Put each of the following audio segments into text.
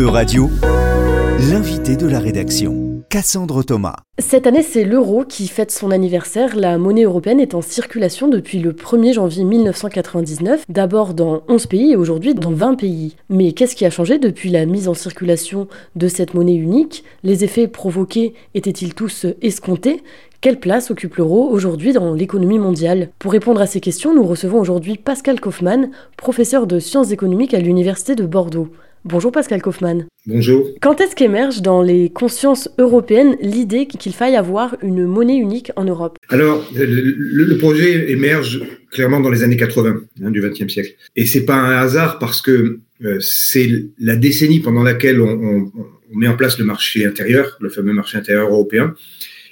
E-Radio, l'invité de la rédaction, Cassandre Thomas. Cette année, c'est l'euro qui fête son anniversaire. La monnaie européenne est en circulation depuis le 1er janvier 1999, d'abord dans 11 pays et aujourd'hui dans 20 pays. Mais qu'est-ce qui a changé depuis la mise en circulation de cette monnaie unique? Les effets provoqués étaient-ils tous escomptés? Quelle place occupe l'euro aujourd'hui dans l'économie mondiale? Pour répondre à ces questions, nous recevons aujourd'hui Pascal Kaufmann, professeur de sciences économiques à l'Université de Bordeaux. Bonjour Pascal Kaufmann. Bonjour. Quand est-ce qu'émerge dans les consciences européennes l'idée qu'il faille avoir une monnaie unique en Europe? Alors, le, projet émerge clairement dans les années 80 hein, du XXe siècle. Et c'est pas un hasard parce que euh, c'est la décennie pendant laquelle on, on, met en place le marché intérieur, le fameux marché intérieur européen,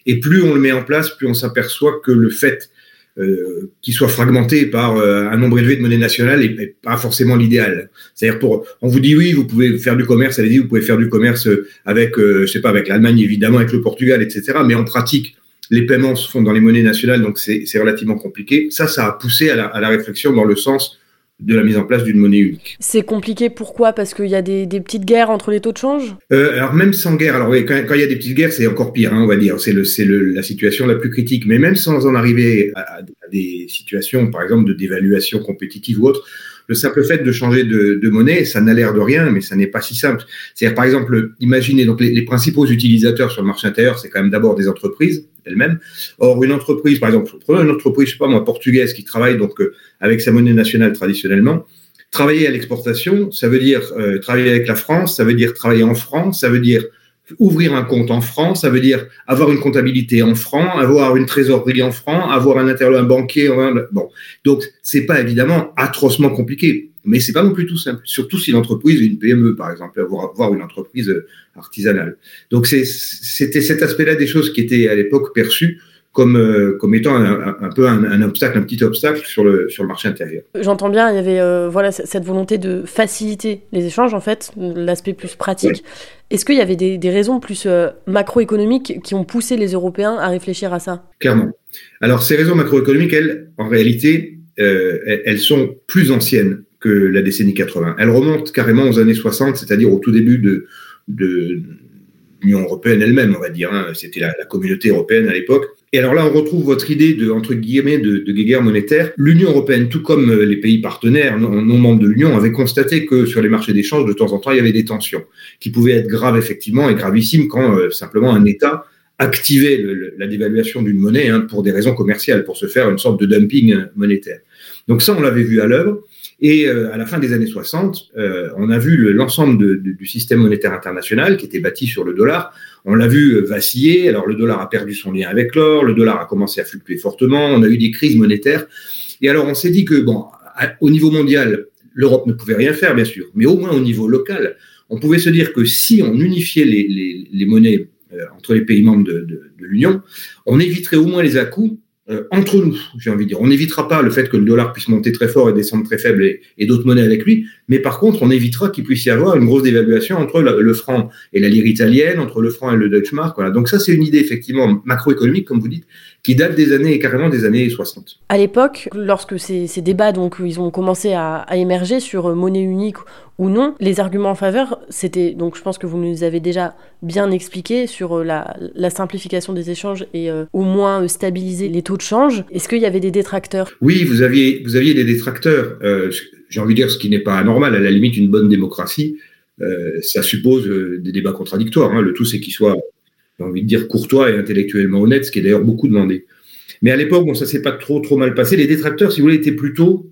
et plus on le met en place, plus on s'aperçoit que le fait euh, qu'il soit fragmenté par euh, un nombre élevé de monnaies nationales n'est pas forcément l'idéal. C'est-à-dire pour, on vous dit oui, vous pouvez faire du commerce, allez-y, vous pouvez faire du commerce avec, euh, je sais pas, avec l'Allemagne évidemment, avec le Portugal, etc. Mais en pratique, les paiements se font dans les monnaies nationales, donc c'est relativement compliqué. Ça, ça a poussé à la, à la réflexion dans le sens de la mise en place d'une monnaie unique. C'est compliqué, pourquoi? Parce qu'il y a des, petites guerres entre les taux de change? Euh, Alors même sans guerre, alors oui, quand, il y a des petites guerres, c'est encore pire, hein, on va dire, c'est la situation la plus critique. Mais même sans en arriver à, des situations, par exemple, de dévaluation compétitive ou autre, le simple fait de changer de, monnaie, ça n'a l'air de rien, mais ça n'est pas si simple. C'est-à-dire, par exemple, imaginez, donc les, principaux utilisateurs sur le marché intérieur, c'est quand même d'abord des entreprises elles-mêmes. Or, une entreprise, par exemple, prenons une entreprise, je sais pas moi, portugaise qui travaille donc euh, avec sa monnaie nationale traditionnellement. Travailler à l'exportation, ça veut dire euh, travailler avec la France, ça veut dire travailler en France, ça veut dire ouvrir un compte en France, ça veut dire avoir une comptabilité en francs, avoir une trésorerie en francs, avoir un interlocuteur banquier. Bon, donc c'est pas évidemment atrocement compliqué, mais c'est pas non plus tout simple. Surtout si l'entreprise est une PME, par exemple, avoir, avoir une entreprise artisanale. Donc c'était cet aspect-là des choses qui étaient à l'époque perçues comme, euh, comme étant un, peu un, obstacle, un petit obstacle sur le, sur le marché intérieur. J'entends bien, il y avait euh, voilà, cette volonté de faciliter les échanges, en fait, l'aspect plus pratique. Est-ce qu'il y avait des, des raisons plus euh, macroéconomiques qui ont poussé les Européens à réfléchir à ça? Clairement. Alors, ces raisons macroéconomiques, elles, en réalité, elles sont plus anciennes que la décennie 80. Elles remontent carrément aux années 60, c'est-à-dire au tout début de, de l'Union européenne elle-même, on va dire. Hein. C'était la, communauté européenne à l'époque. Et alors là, on retrouve votre idée de, entre guillemets, de, guerre monétaire. L'Union européenne, tout comme euh, les pays partenaires non, non membres de l'Union, avait constaté que sur les marchés d'échange, de temps en temps, il y avait des tensions qui pouvaient être graves, effectivement, et gravissimes quand euh, simplement un État activait la dévaluation d'une monnaie hein, pour des raisons commerciales, pour se faire une sorte de dumping euh, monétaire. Donc ça, on l'avait vu à l'œuvre. Et euh, à la fin des années 60, euh, on a vu l'ensemble du système monétaire international qui était bâti sur le dollar. On l'a vu euh, vaciller. Alors le dollar a perdu son lien avec l'or, le dollar a commencé à fluctuer fortement. On a eu des crises monétaires. Et alors on s'est dit que bon, au niveau mondial, l'Europe ne pouvait rien faire, bien sûr, mais au moins au niveau local, on pouvait se dire que si on unifiait les, les, les monnaies entre les pays membres de, de, de l'Union, on éviterait au moins les à-coups euh, entre nous, j'ai envie de dire. On n'évitera pas le fait que le dollar puisse monter très fort et descendre très faible et, d'autres monnaies avec lui, mais par contre, on évitera qu'il puisse y avoir une grosse dévaluation entre le, franc et la lire italienne, entre le franc et le Deutschmark. Voilà. Donc ça, c'est une idée effectivement macroéconomique, comme vous dites, qui date des années, carrément des années 60. À l'époque, lorsque ces, ces, débats, donc, ils ont commencé à, à émerger sur monnaie unique ou non. Les arguments en faveur, c'était, donc je pense que vous nous avez déjà bien expliqué sur euh, la, la simplification des échanges et euh, au moins euh, stabiliser les taux de change. Est-ce qu'il y avait des détracteurs? Oui, vous aviez, vous aviez des détracteurs. Euh, J'ai envie de dire ce qui n'est pas anormal, à la limite une bonne démocratie. Euh, ça suppose des débats contradictoires. Hein. Le tout, c'est qu'ils soient, j'ai envie de dire, courtois et intellectuellement honnêtes, ce qui est d'ailleurs beaucoup demandé. Mais à l'époque, bon, ça s'est pas trop trop mal passé. Les détracteurs, si vous voulez, étaient plutôt,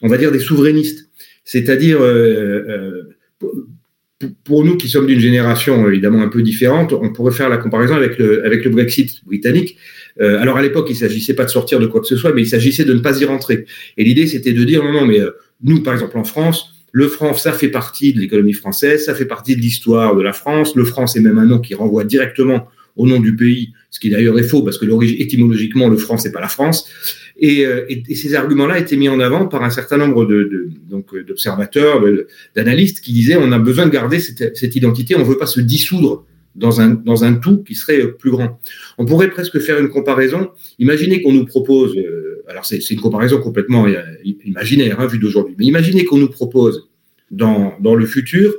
on va dire, des souverainistes. C'est-à-dire, euh, euh, pour nous qui sommes d'une génération évidemment un peu différente, on pourrait faire la comparaison avec le Brexit britannique. Euh, alors à l'époque, il s'agissait pas de sortir de quoi que ce soit, mais il s'agissait de ne pas y rentrer. Et l'idée, c'était de dire non, non, mais nous, par exemple en France, le franc, ça fait partie de l'économie française, ça fait partie de l'histoire de la France. Le franc, c'est même un nom qui renvoie directement au nom du pays, ce qui d'ailleurs est faux parce que l'origine étymologiquement le franc c'est pas la France. Et, euh, ces arguments-là étaient mis en avant par un certain nombre de, donc d'observateurs, d'analystes qui disaient on a besoin de garder cette, cette identité, on veut pas se dissoudre dans un, dans un tout qui serait plus grand. On pourrait presque faire une comparaison. Imaginez qu'on nous propose, euh, alors c'est une comparaison complètement euh, imaginaire, hein, vue d'aujourd'hui, mais imaginez qu'on nous propose dans, dans le futur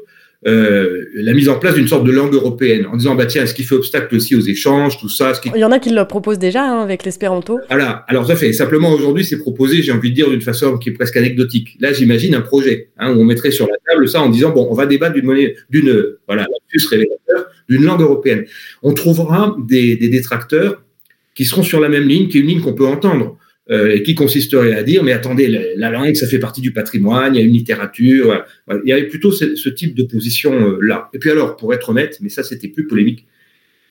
euh, la mise en place d'une sorte de langue européenne, en disant bah tiens, ce qui fait obstacle aussi aux échanges, tout ça. Ce qui... Il y en a qui le proposent déjà hein, avec l'espéranto. Voilà. Alors ça fait simplement aujourd'hui, c'est proposé, j'ai envie de dire d'une façon qui est presque anecdotique. Là, j'imagine un projet hein, où on mettrait sur la table ça en disant bon, on va débattre d'une monnaie, d'une voilà, révélateur, d'une langue européenne. On trouvera des, détracteurs qui seront sur la même ligne, qui est une ligne qu'on peut entendre. Euh, qui consisterait à dire mais attendez la, langue ça fait partie du patrimoine, il y a une littérature, il y avait plutôt ce, type de position euh. Et puis alors pour être honnête, mais ça c'était plus polémique,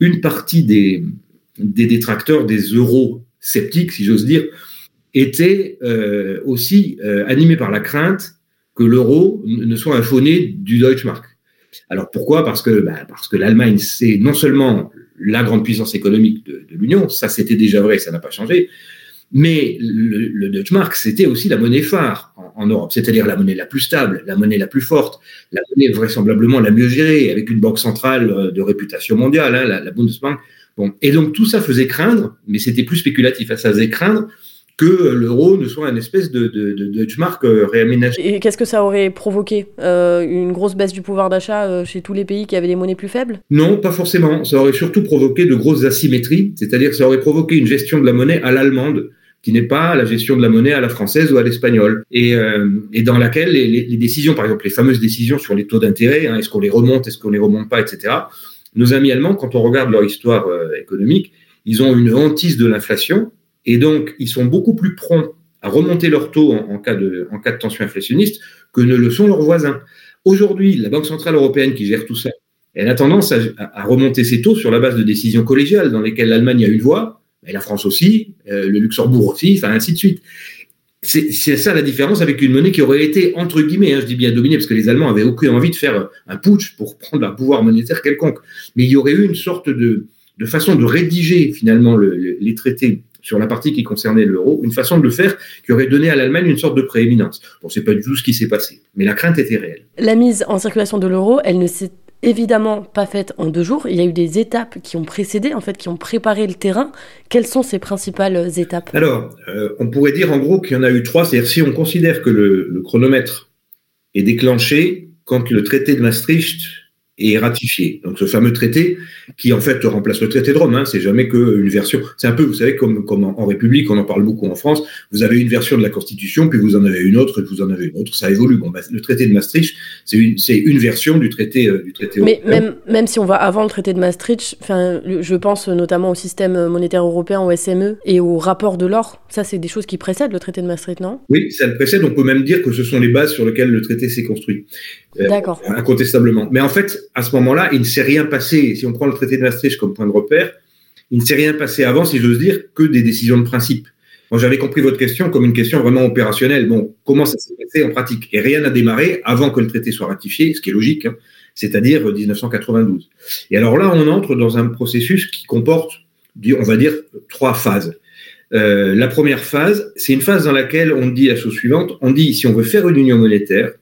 une partie des, détracteurs des euros sceptiques, si j'ose dire, était euh, aussi animés par la crainte que l'euro ne soit un fauné du Deutschmark. Alors pourquoi? Parce que bah, parce que l'Allemagne c'est non seulement la grande puissance économique de, l'Union, ça c'était déjà vrai, ça n'a pas changé, mais le, le Deutschmark, c'était aussi la monnaie phare en, Europe, c'est-à-dire la monnaie la plus stable, la monnaie la plus forte, la monnaie vraisemblablement la mieux gérée, avec une banque centrale euh, de réputation mondiale, hein, la, la, Bundesbank. Bon, et donc tout ça faisait craindre, mais c'était plus spéculatif, ça faisait craindre que l'euro ne soit une espèce de, de, de Deutschmark euh, réaménagé. Et qu'est-ce que ça aurait provoqué euh, Une grosse baisse du pouvoir d'achat euh, chez tous les pays qui avaient des monnaies plus faibles? Non, pas forcément. Ça aurait surtout provoqué de grosses asymétries, c'est-à-dire que ça aurait provoqué une gestion de la monnaie à l'allemande, qui n'est pas la gestion de la monnaie à la française ou à l'espagnole, et, euh, et, dans laquelle les, les, décisions, par exemple les fameuses décisions sur les taux d'intérêt, hein, est-ce qu'on les remonte, est-ce qu'on les remonte pas, etc. Nos amis allemands, quand on regarde leur histoire euh, économique, ils ont une hantise de l'inflation, et donc ils sont beaucoup plus prompts à remonter leurs taux en, cas de, tension inflationniste que ne le sont leurs voisins. Aujourd'hui, la Banque centrale européenne qui gère tout ça, elle a tendance à, remonter ses taux sur la base de décisions collégiales dans lesquelles l'Allemagne a une voix, et la France aussi, euh, le Luxembourg aussi, enfin ainsi de suite. C'est ça la différence avec une monnaie qui aurait été, entre guillemets, hein, je dis bien dominée, parce que les Allemands avaient aucune envie de faire un putsch pour prendre un pouvoir monétaire quelconque. Mais il y aurait eu une sorte de, façon de rédiger finalement le, les traités sur la partie qui concernait l'euro, une façon de le faire qui aurait donné à l'Allemagne une sorte de prééminence. Bon, c'est pas du tout ce qui s'est passé, mais la crainte était réelle. La mise en circulation de l'euro, elle ne s'est évidemment pas faite en deux jours. Il y a eu des étapes qui ont précédé, en fait, qui ont préparé le terrain. Quelles sont ces principales étapes? Alors, euh, on pourrait dire en gros qu'il y en a eu trois. C'est-à-dire si on considère que le, le chronomètre est déclenché quand le traité de Maastricht est ratifié. Donc ce fameux traité qui en fait remplace le traité de Rome, hein, c'est jamais qu'une version. C'est un peu, vous savez, comme, comme en, République, on en parle beaucoup en France. Vous avez une version de la Constitution, puis vous en avez une autre, et vous en avez une autre. Ça évolue. Bon, bah, le traité de Maastricht, c'est une, c'est une version du traité euh, du traité. Mais même même si on va avant le traité de Maastricht, enfin, je pense notamment au système monétaire européen, au SME et au rapport de l'or. Ça, c'est des choses qui précèdent le traité de Maastricht, non? Oui, ça le précède. On peut même dire que ce sont les bases sur lesquelles le traité s'est construit. Euh, D'accord. Incontestablement. Mais en fait, à ce moment-là, il ne s'est rien passé. Si on prend le traité de Maastricht comme point de repère, il ne s'est rien passé avant, si j'ose dire, que des décisions de principe. Moi, j'avais compris votre question comme une question vraiment opérationnelle. Bon, comment ça s'est passé en pratique? Et rien n'a démarré avant que le traité soit ratifié, ce qui est logique, hein, c'est-à-dire 1992. Et alors là, on entre dans un processus qui comporte, on va dire, trois phases. Euh, la première phase, c'est une phase dans laquelle on dit la chose suivante, on dit si on veut faire une union monétaire,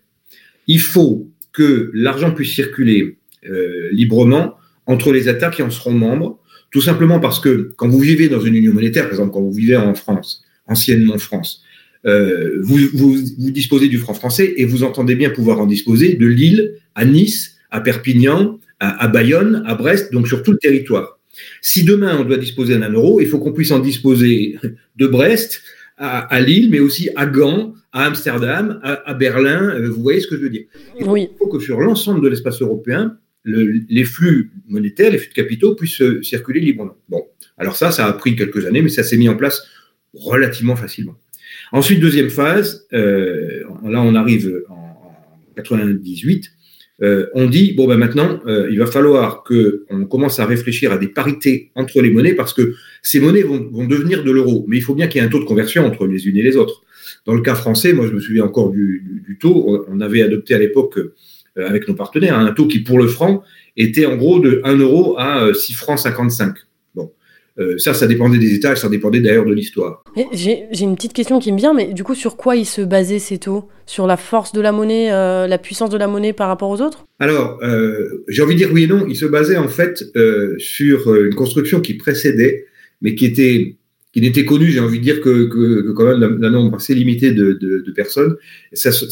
il faut que l'argent puisse circuler euh, librement entre les États qui en seront membres, tout simplement parce que quand vous vivez dans une union monétaire, par exemple quand vous vivez en France, anciennement France, euh, vous, disposez du franc français et vous entendez bien pouvoir en disposer de Lille à Nice, à Perpignan, à, à Bayonne, à Brest, donc sur tout le territoire. Si demain on doit disposer d'un euro, il faut qu'on puisse en disposer de Brest à, à Lille, mais aussi à Gand, à Amsterdam, à, Berlin. Euh, vous voyez ce que je veux dire Il oui. faut que sur l'ensemble de l'espace européen, le, les flux monétaires, les flux de capitaux puissent euh, circuler librement. Bon, alors ça, ça a pris quelques années, mais ça s'est mis en place relativement facilement. Ensuite, deuxième phase, euh, là on arrive en 98, euh, on dit bon ben maintenant euh, il va falloir que on commence à réfléchir à des parités entre les monnaies parce que ces monnaies vont, vont devenir de l'euro, mais il faut bien qu'il y ait un taux de conversion entre les unes et les autres. Dans le cas français, moi je me souviens encore du, du, du taux. On avait adopté à l'époque euh, avec nos partenaires un taux qui pour le franc était en gros de 1 euro à 6 euh, francs 55. Bon, euh, ça, ça dépendait des États, ça dépendait d'ailleurs de l'histoire. J'ai une petite question qui me vient, mais du coup, sur quoi ils se basaient ces taux? Sur la force de la monnaie, euh, la puissance de la monnaie par rapport aux autres? Alors, j'ai envie de dire oui et non. Ils se basaient en fait sur une construction qui précédait, mais qui était qui n'était connu, j'ai envie de dire, que, quand même d'un nombre assez limité de, personnes.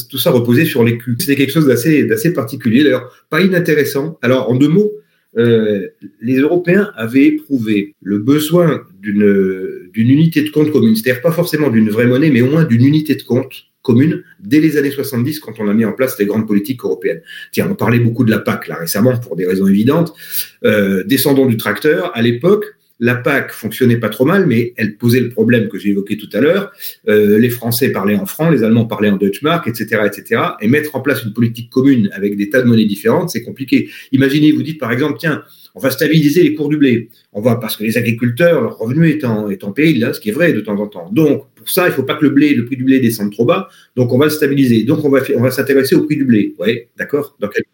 tout ça reposait sur l'écu. C'était quelque chose d'assez particulier, d'ailleurs pas inintéressant. Alors, en deux mots, euh, les Européens avaient éprouvé le besoin d'une unité de compte commune, c'est-à-dire pas forcément d'une vraie monnaie, mais au moins d'une unité de compte commune dès les années 70 quand on a mis en place les grandes politiques européennes. Tiens, on parlait beaucoup de la PAC là récemment pour des raisons évidentes. Euh, descendons du tracteur, à l'époque, la PAC fonctionnait pas trop mal, mais elle posait le problème que j'ai évoqué tout à l'heure. Euh, les Français parlaient en franc, les Allemands parlaient en Deutschmark, etc., etc. Et mettre en place une politique commune avec des tas de monnaies différentes, c'est compliqué. Imaginez, vous dites par exemple, tiens, on va stabiliser les cours du blé. On va parce que les agriculteurs, leur revenu est en, péril, là, ce qui est vrai de temps en temps. Donc, pour ça, il faut pas que le blé, le prix du blé descende trop bas. Donc, on va le stabiliser. Donc, on va, s'intéresser au prix du blé. Ouais, d'accord. Dans quelle,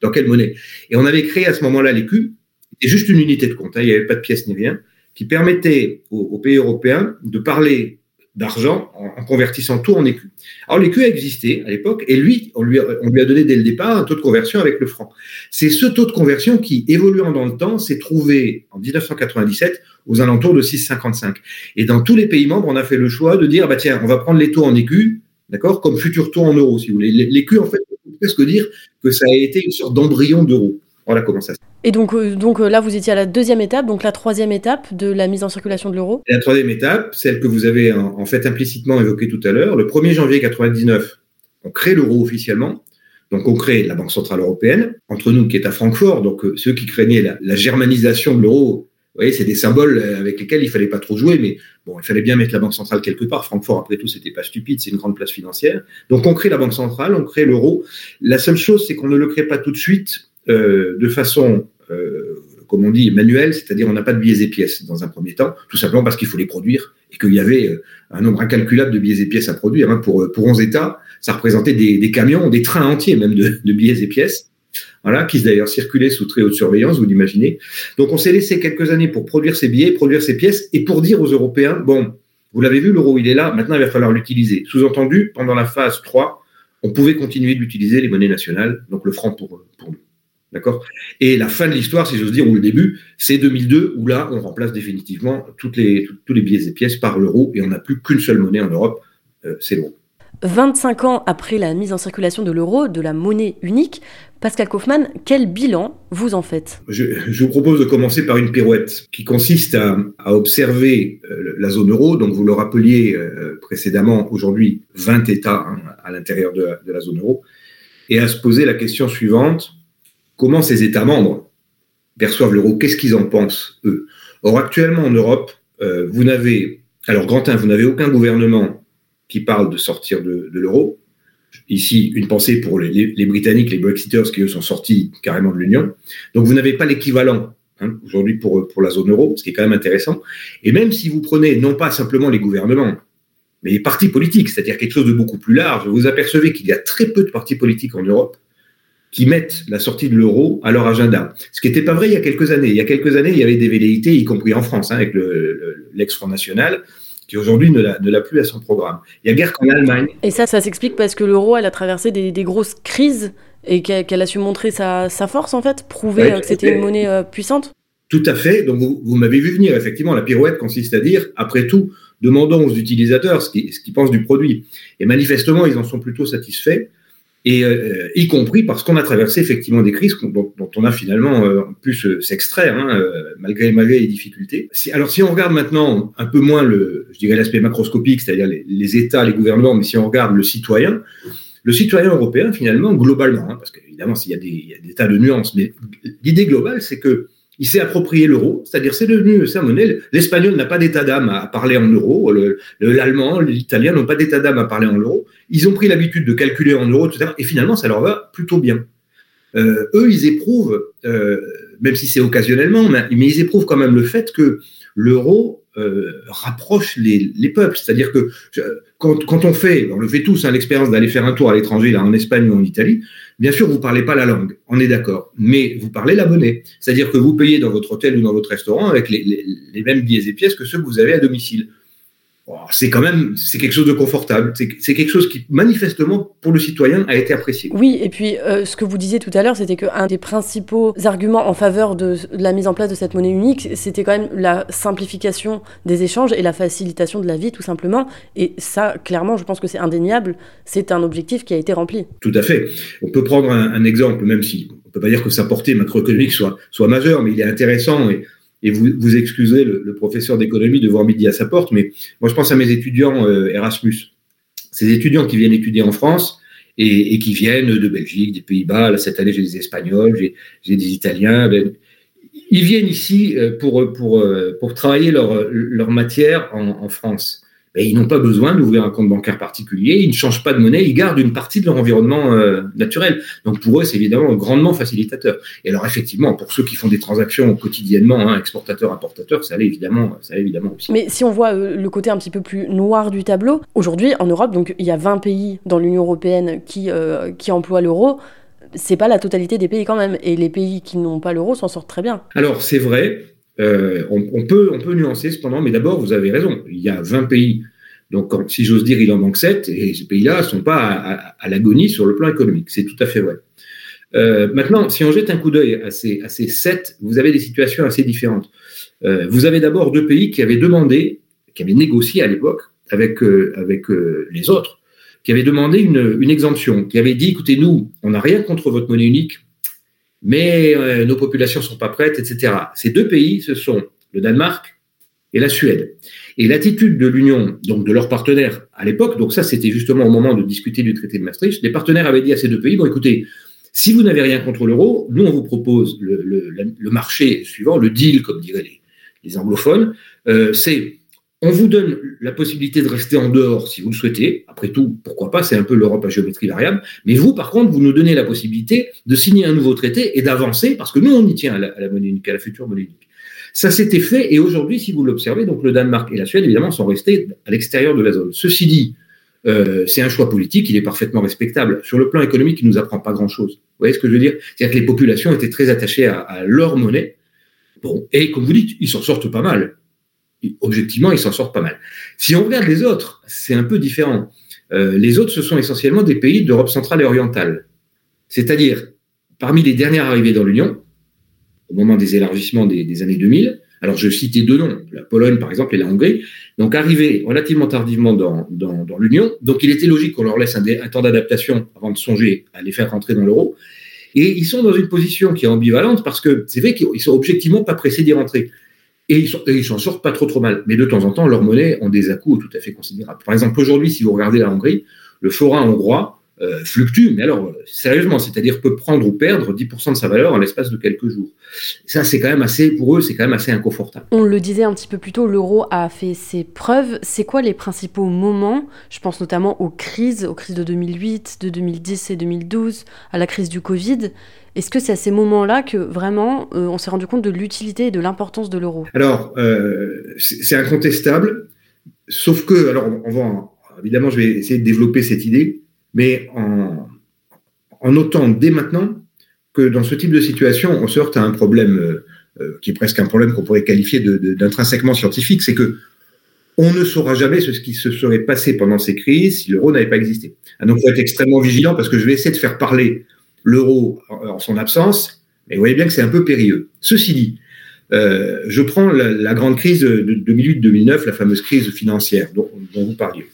dans quelle monnaie? Et on avait créé à ce moment-là l'écu c'était juste une unité de compte, il n'y avait pas de pièces ni rien, qui permettait aux, pays européens de parler d'argent en, convertissant tout en écu. Alors l'écu a existé à l'époque et lui on, lui a, donné dès le départ un taux de conversion avec le franc. C'est ce taux de conversion qui, évoluant dans le temps, s'est trouvé en 1997 aux alentours de 6,55. Et dans tous les pays membres, on a fait le choix de dire, bah tiens, on va prendre les taux en écu, d'accord, comme futur taux en euros, si vous voulez. L'écu, en fait, on peut presque dire que ça a été une sorte d'embryon d'euro. Voilà comment ça se Et donc, euh, donc euh, là, vous étiez à la deuxième étape, donc la troisième étape de la mise en circulation de l'euro La troisième étape, celle que vous avez en, fait implicitement évoquée tout à l'heure, le 1er janvier 1999, on crée l'euro officiellement. Donc on crée la Banque Centrale Européenne, entre nous qui est à Francfort, donc euh, ceux qui craignaient la, germanisation de l'euro, vous voyez, c'est des symboles avec lesquels il fallait pas trop jouer, mais bon, il fallait bien mettre la Banque Centrale quelque part. Francfort, après tout, c'était pas stupide, c'est une grande place financière. Donc on crée la Banque Centrale, on crée l'euro. La seule chose, c'est qu'on ne le crée pas tout de suite de façon, euh, comme on dit, manuelle, c'est-à-dire on n'a pas de billets et pièces dans un premier temps, tout simplement parce qu'il faut les produire et qu'il y avait euh, un nombre incalculable de billets et pièces à produire. Hein. Pour, pour 11 États, ça représentait des, camions, des trains entiers même de, billets et pièces qui d'ailleurs circulaient sous très haute surveillance, vous l'imaginez. Donc on s'est laissé quelques années pour produire ces billets, produire ces pièces, et pour dire aux Européens, bon, vous l'avez vu, l'euro, il est là, maintenant il va falloir l'utiliser. Sous-entendu, pendant la phase 3, on pouvait continuer d'utiliser les monnaies nationales, donc le franc pour nous. D'accord? Et la fin de l'histoire, si j'ose dire, ou le début, c'est 2002, où là, on remplace définitivement toutes les, tous les billets et pièces par l'euro, et on n'a plus qu'une seule monnaie en Europe, euh, c'est l'euro. 25 ans après la mise en circulation de l'euro, de la monnaie unique, Pascal Kaufmann, quel bilan vous en faites? Je, je, vous propose de commencer par une pirouette qui consiste à, à observer euh, la zone euro. Donc vous le rappeliez euh, précédemment, aujourd'hui 20 États hein, à l'intérieur de, de la zone euro, et à se poser la question suivante comment ces États membres perçoivent l'euro, qu'est-ce qu'ils en pensent, eux? Or, actuellement en Europe, euh, vous n'avez, alors Grantin, vous n'avez aucun gouvernement qui parle de sortir de, l'euro. Ici, une pensée pour les, Britanniques, les Brexiters, qui eux sont sortis carrément de l'Union. Donc, vous n'avez pas l'équivalent hein, aujourd'hui pour, pour la zone euro, ce qui est quand même intéressant. Et même si vous prenez non pas simplement les gouvernements, mais les partis politiques, c'est-à-dire quelque chose de beaucoup plus large, vous apercevez qu'il y a très peu de partis politiques en Europe qui mettent la sortie de l'euro à leur agenda. Ce qui n'était pas vrai il y a quelques années. Il y a quelques années, il y avait des velléités, y compris en France, hein, avec l'ex-Front National, qui aujourd'hui ne l'a plus à son programme. Il y a guère qu'en Allemagne. Et ça, ça s'explique parce que l'euro, elle a traversé des, grosses crises et qu'elle a su montrer sa, force, en fait, prouver que c'était une monnaie euh, puissante Tout à fait. Donc, vous, vous m'avez vu venir. Effectivement, la pirouette consiste à dire, après tout, demandons aux utilisateurs ce qu'ils ce pensent du produit. Et manifestement, ils en sont plutôt satisfaits euh, y compris parce qu'on a traversé effectivement des crises dont, on a finalement euh, pu s'extraire hein, euh, malgré malgré les difficultés. alors si on regarde maintenant un peu moins le, je dirais l'aspect macroscopique, c'est-à-dire les, États, les gouvernements, mais si on regarde le citoyen, le citoyen européen finalement globalement, hein, parce qu'évidemment s'il y, a des tas de nuances, mais l'idée globale c'est que il s'est approprié l'euro, c'est-à-dire c'est devenu sa monnaie. L'espagnol n'a pas d'état d'âme à parler en euros, l'allemand, l'italien n'ont pas d'état d'âme à parler en euros. Ils ont pris l'habitude de calculer en euros, etc. Et finalement, ça leur va plutôt bien. Euh, eux, ils éprouvent, euh, même si c'est occasionnellement, mais, ils éprouvent quand même le fait que l'euro euh, rapproche les, les peuples. C'est-à-dire que quand, on fait, on le fait tous, hein, l'expérience d'aller faire un tour à l'étranger, là en Espagne ou en Italie, bien sûr, vous parlez pas la langue, on est d'accord, mais vous parlez la monnaie. C'est-à-dire que vous payez dans votre hôtel ou dans votre restaurant avec les, les, mêmes billets et pièces que ceux que vous avez à domicile c'est quand même c'est quelque chose de confortable. C'est quelque chose qui manifestement pour le citoyen a été apprécié. Oui, et puis euh, ce que vous disiez tout à l'heure, c'était qu'un des principaux arguments en faveur de, la mise en place de cette monnaie unique, c'était quand même la simplification des échanges et la facilitation de la vie, tout simplement. Et ça, clairement, je pense que c'est indéniable. C'est un objectif qui a été rempli. Tout à fait. On peut prendre un, un exemple, même si on peut pas dire que sa portée macroéconomique soit soit majeure, mais il est intéressant et et vous, vous excusez le, professeur d'économie de voir midi à sa porte, mais moi je pense à mes étudiants euh, Erasmus. Ces étudiants qui viennent étudier en France et, qui viennent de Belgique, des Pays-Bas, cette année j'ai des Espagnols, j'ai des Italiens, ben, ils viennent ici euh, pour, pour, euh, pour travailler leur, leur matière en, en France ils n'ont pas besoin d'ouvrir un compte bancaire particulier, ils ne changent pas de monnaie, ils gardent une partie de leur environnement euh, naturel. Donc pour eux, c'est évidemment grandement facilitateur. Et alors effectivement, pour ceux qui font des transactions quotidiennement, hein, exportateurs, importateurs, ça allait évidemment, ça allait évidemment aussi. Mais si on voit euh, le côté un petit peu plus noir du tableau, aujourd'hui en Europe, donc il y a 20 pays dans l'Union européenne qui, euh, qui emploient l'euro c'est pas la totalité des pays quand même. Et les pays qui n'ont pas l'euro s'en sortent très bien. Alors c'est vrai, euh, on, peut, on peut nuancer cependant, mais d'abord, vous avez raison. Il y a 20 pays. Donc, si j'ose dire, il en manque 7, et ces pays-là ne sont pas à, l'agonie sur le plan économique. C'est tout à fait vrai. Euh, maintenant, si on jette un coup d'œil à ces, à ces 7, vous avez des situations assez différentes. Euh, vous avez d'abord deux pays qui avaient demandé, qui avaient négocié à l'époque avec, les autres, qui avaient demandé une, une exemption, qui avaient dit, écoutez, nous, on n'a rien contre votre monnaie unique, mais euh, nos populations sont pas prêtes, etc. Ces deux pays, ce sont le Danemark et la Suède. Et l'attitude de l'Union, donc de leurs partenaires à l'époque, donc ça c'était justement au moment de discuter du traité de Maastricht, les partenaires avaient dit à ces deux pays, bon écoutez, si vous n'avez rien contre l'euro, nous on vous propose le, le, le, marché suivant, le deal comme diraient les, anglophones, euh, c'est on vous donne la possibilité de rester en dehors si vous le souhaitez. Après tout, pourquoi pas, c'est un peu l'Europe à géométrie variable. Mais vous, par contre, vous nous donnez la possibilité de signer un nouveau traité et d'avancer, parce que nous, on y tient à la, monnaie unique, à la future monnaie unique. Ça s'était fait, et aujourd'hui, si vous l'observez, donc le Danemark et la Suède, évidemment, sont restés à l'extérieur de la zone. Ceci dit, euh, c'est un choix politique, il est parfaitement respectable. Sur le plan économique, il ne nous apprend pas grand-chose. Vous voyez ce que je veux dire? C'est-à-dire que les populations étaient très attachées à, leur monnaie. Bon, et comme vous dites, ils s'en sortent pas mal objectivement, ils s'en sortent pas mal. Si on regarde les autres, c'est un peu différent. Euh, les autres, ce sont essentiellement des pays d'Europe centrale et orientale. C'est-à-dire, parmi les dernières arrivées dans l'Union, au moment des élargissements des, années 2000, alors je citais deux noms, la Pologne par exemple et la Hongrie, donc arrivés relativement tardivement dans, l'Union, donc il était logique qu'on leur laisse un, un temps d'adaptation avant de songer à les faire rentrer dans l'euro, et ils sont dans une position qui est ambivalente parce que c'est vrai qu'ils sont objectivement pas pressés d'y rentrer. Et ils s'en sortent pas trop trop mal. Mais de temps en temps, leurs monnaies ont des à-coups tout à fait considérables. Par exemple, aujourd'hui, si vous regardez la Hongrie, le forain hongrois euh, fluctue, mais alors sérieusement, c'est-à-dire peut prendre ou perdre 10% de sa valeur en l'espace de quelques jours. Ça, c'est quand même assez, pour eux, c'est quand même assez inconfortable. On le disait un petit peu plus tôt, l'euro a fait ses preuves. C'est quoi les principaux moments? Je pense notamment aux crises, aux crises de 2008, de 2010 et 2012, à la crise du Covid. Est-ce que c'est à ces moments-là que vraiment euh, on s'est rendu compte de l'utilité et de l'importance de l'euro? Alors, euh, c'est incontestable, sauf que, alors on va, évidemment, je vais essayer de développer cette idée, mais en, notant dès maintenant que dans ce type de situation, on se heurte à un problème euh, qui est presque un problème qu'on pourrait qualifier d'intrinsèquement scientifique, c'est que on ne saura jamais ce qui se serait passé pendant ces crises si l'euro n'avait pas existé. Ah, donc, il faut être extrêmement vigilant parce que je vais essayer de faire parler l'euro en son absence, mais vous voyez bien que c'est un peu périlleux. Ceci dit, euh, je prends la, grande crise de 2008-2009, la fameuse crise financière dont, vous parliez,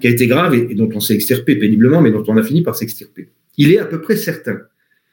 qui a été grave et, dont on s'est extirpé péniblement, mais dont on a fini par s'extirper. Il est à peu près certain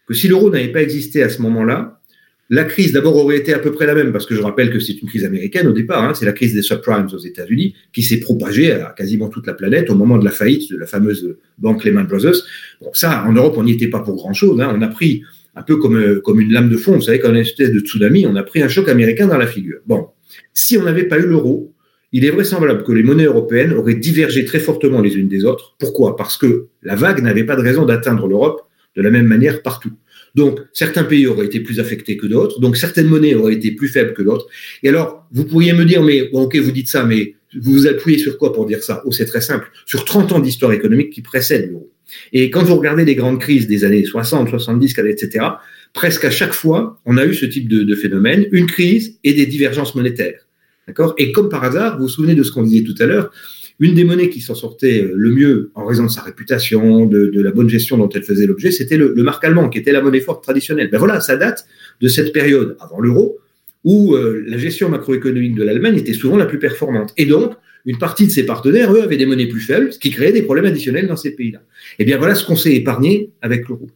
que si l'euro n'avait pas existé à ce moment-là, la crise d'abord aurait été à peu près la même, parce que je rappelle que c'est une crise américaine au départ, hein, c'est la crise des subprimes aux États-Unis, qui s'est propagée à quasiment toute la planète au moment de la faillite de la fameuse banque Lehman Brothers. Bon, ça, en Europe, on n'y était pas pour grand-chose. Hein, on a pris un peu comme, comme une lame de fond, vous savez, comme une espèce de tsunami, on a pris un choc américain dans la figure. Bon, si on n'avait pas eu l'euro, il est vraisemblable que les monnaies européennes auraient divergé très fortement les unes des autres. Pourquoi? Parce que la vague n'avait pas de raison d'atteindre l'Europe de la même manière partout. Donc, certains pays auraient été plus affectés que d'autres, donc certaines monnaies auraient été plus faibles que d'autres. Et alors, vous pourriez me dire, mais bon, ok, vous dites ça, mais vous vous appuyez sur quoi pour dire ça? Oh, c'est très simple, sur 30 ans d'histoire économique qui précèdent l'euro. Et quand vous regardez les grandes crises des années 60, 70, etc., presque à chaque fois, on a eu ce type de, de phénomène, une crise et des divergences monétaires. D'accord? Et comme par hasard, vous vous souvenez de ce qu'on disait tout à l'heure, une des monnaies qui s'en sortait euh, le mieux en raison de sa réputation, de, la bonne gestion dont elle faisait l'objet, c'était le, marque allemand, qui était la monnaie forte traditionnelle. Ben voilà, ça date de cette période avant l'euro, où euh, la gestion macroéconomique de l'Allemagne était souvent la plus performante. Et donc, une partie de ses partenaires, eux, avaient des monnaies plus faibles, ce qui créait des problèmes additionnels dans ces pays-là. Eh bien, voilà ce qu'on s'est épargné avec l'euro.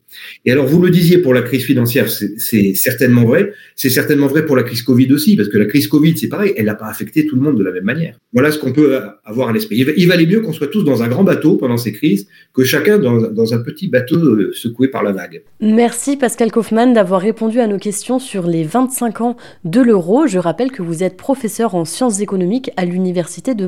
Et alors, vous le disiez pour la crise financière, c'est certainement vrai. C'est certainement vrai pour la crise Covid aussi, parce que la crise Covid, c'est pareil, elle n'a pas affecté tout le monde de la même manière. Voilà ce qu'on peut avoir à l'esprit. Il valait mieux qu'on soit tous dans un grand bateau pendant ces crises que chacun dans, dans un petit bateau euh, secoué par la vague. Merci Pascal Kaufmann d'avoir répondu à nos questions sur les 25 ans de l'euro. Je rappelle que vous êtes professeur en sciences économiques à l'Université de